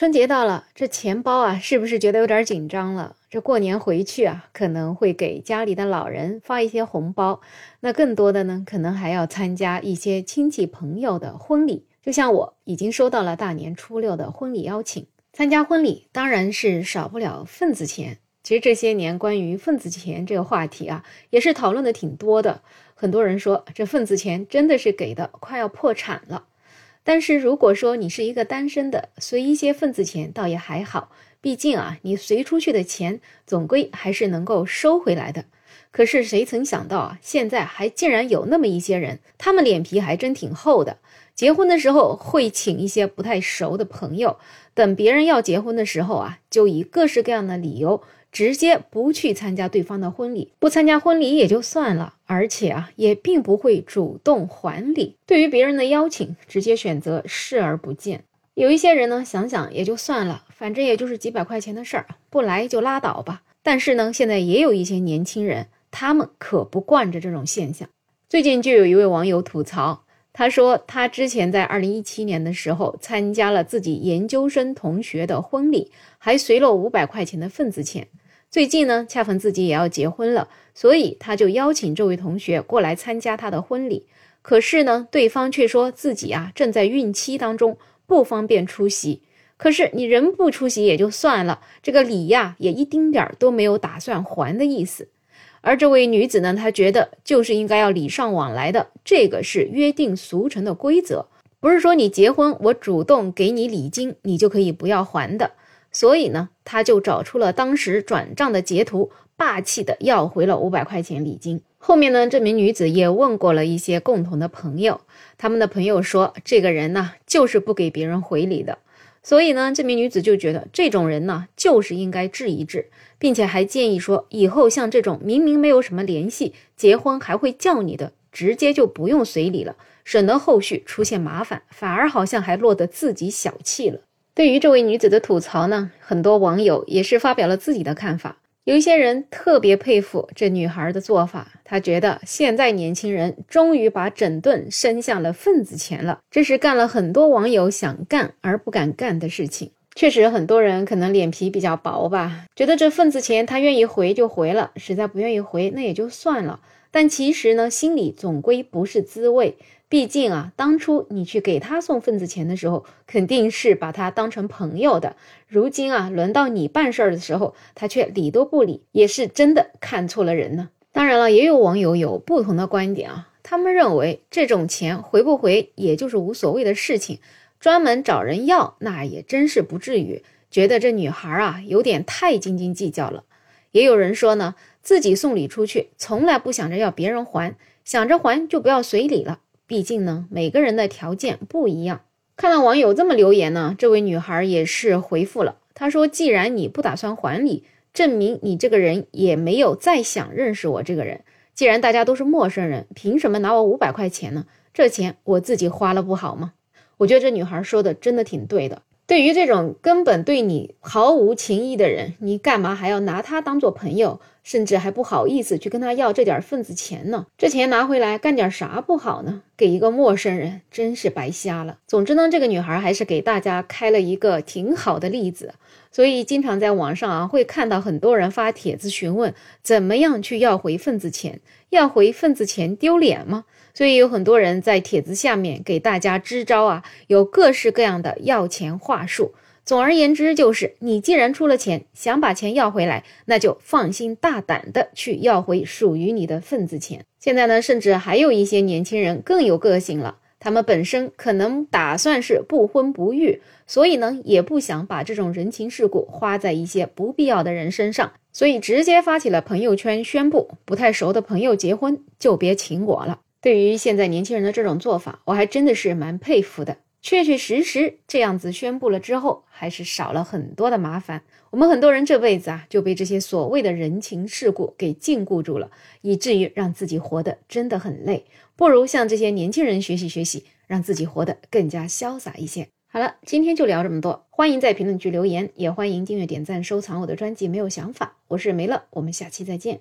春节到了，这钱包啊，是不是觉得有点紧张了？这过年回去啊，可能会给家里的老人发一些红包，那更多的呢，可能还要参加一些亲戚朋友的婚礼。就像我已经收到了大年初六的婚礼邀请，参加婚礼当然是少不了份子钱。其实这些年关于份子钱这个话题啊，也是讨论的挺多的。很多人说这份子钱真的是给的快要破产了。但是如果说你是一个单身的，随一些份子钱倒也还好，毕竟啊，你随出去的钱总归还是能够收回来的。可是谁曾想到啊，现在还竟然有那么一些人，他们脸皮还真挺厚的，结婚的时候会请一些不太熟的朋友，等别人要结婚的时候啊，就以各式各样的理由。直接不去参加对方的婚礼，不参加婚礼也就算了，而且啊，也并不会主动还礼。对于别人的邀请，直接选择视而不见。有一些人呢，想想也就算了，反正也就是几百块钱的事儿，不来就拉倒吧。但是呢，现在也有一些年轻人，他们可不惯着这种现象。最近就有一位网友吐槽，他说他之前在二零一七年的时候参加了自己研究生同学的婚礼，还随了五百块钱的份子钱。最近呢，恰逢自己也要结婚了，所以他就邀请这位同学过来参加他的婚礼。可是呢，对方却说自己啊正在孕期当中，不方便出席。可是你人不出席也就算了，这个礼呀也一丁点儿都没有打算还的意思。而这位女子呢，她觉得就是应该要礼尚往来的，这个是约定俗成的规则，不是说你结婚我主动给你礼金，你就可以不要还的。所以呢，他就找出了当时转账的截图，霸气的要回了五百块钱礼金。后面呢，这名女子也问过了一些共同的朋友，他们的朋友说，这个人呢就是不给别人回礼的。所以呢，这名女子就觉得这种人呢就是应该治一治，并且还建议说，以后像这种明明没有什么联系，结婚还会叫你的，直接就不用随礼了，省得后续出现麻烦，反而好像还落得自己小气了。对于这位女子的吐槽呢，很多网友也是发表了自己的看法。有一些人特别佩服这女孩的做法，他觉得现在年轻人终于把整顿伸向了份子钱了，这是干了很多网友想干而不敢干的事情。确实，很多人可能脸皮比较薄吧，觉得这份子钱他愿意回就回了，实在不愿意回那也就算了。但其实呢，心里总归不是滋味。毕竟啊，当初你去给他送份子钱的时候，肯定是把他当成朋友的。如今啊，轮到你办事儿的时候，他却理都不理，也是真的看错了人呢。当然了，也有网友有不同的观点啊，他们认为这种钱回不回，也就是无所谓的事情，专门找人要，那也真是不至于。觉得这女孩啊，有点太斤斤计较了。也有人说呢，自己送礼出去，从来不想着要别人还，想着还就不要随礼了。毕竟呢，每个人的条件不一样。看到网友这么留言呢，这位女孩也是回复了。她说：“既然你不打算还礼，证明你这个人也没有再想认识我这个人。既然大家都是陌生人，凭什么拿我五百块钱呢？这钱我自己花了不好吗？”我觉得这女孩说的真的挺对的。对于这种根本对你毫无情谊的人，你干嘛还要拿他当做朋友？甚至还不好意思去跟他要这点份子钱呢？这钱拿回来干点啥不好呢？给一个陌生人真是白瞎了。总之呢，这个女孩还是给大家开了一个挺好的例子。所以经常在网上啊会看到很多人发帖子询问怎么样去要回份子钱？要回份子钱丢脸吗？所以有很多人在帖子下面给大家支招啊，有各式各样的要钱话术。总而言之，就是你既然出了钱，想把钱要回来，那就放心大胆的去要回属于你的份子钱。现在呢，甚至还有一些年轻人更有个性了，他们本身可能打算是不婚不育，所以呢，也不想把这种人情世故花在一些不必要的人身上，所以直接发起了朋友圈宣布，不太熟的朋友结婚就别请我了。对于现在年轻人的这种做法，我还真的是蛮佩服的。确确实实这样子宣布了之后，还是少了很多的麻烦。我们很多人这辈子啊，就被这些所谓的人情世故给禁锢住了，以至于让自己活得真的很累。不如向这些年轻人学习学习，让自己活得更加潇洒一些。好了，今天就聊这么多。欢迎在评论区留言，也欢迎订阅、点赞、收藏我的专辑。没有想法，我是梅乐，我们下期再见。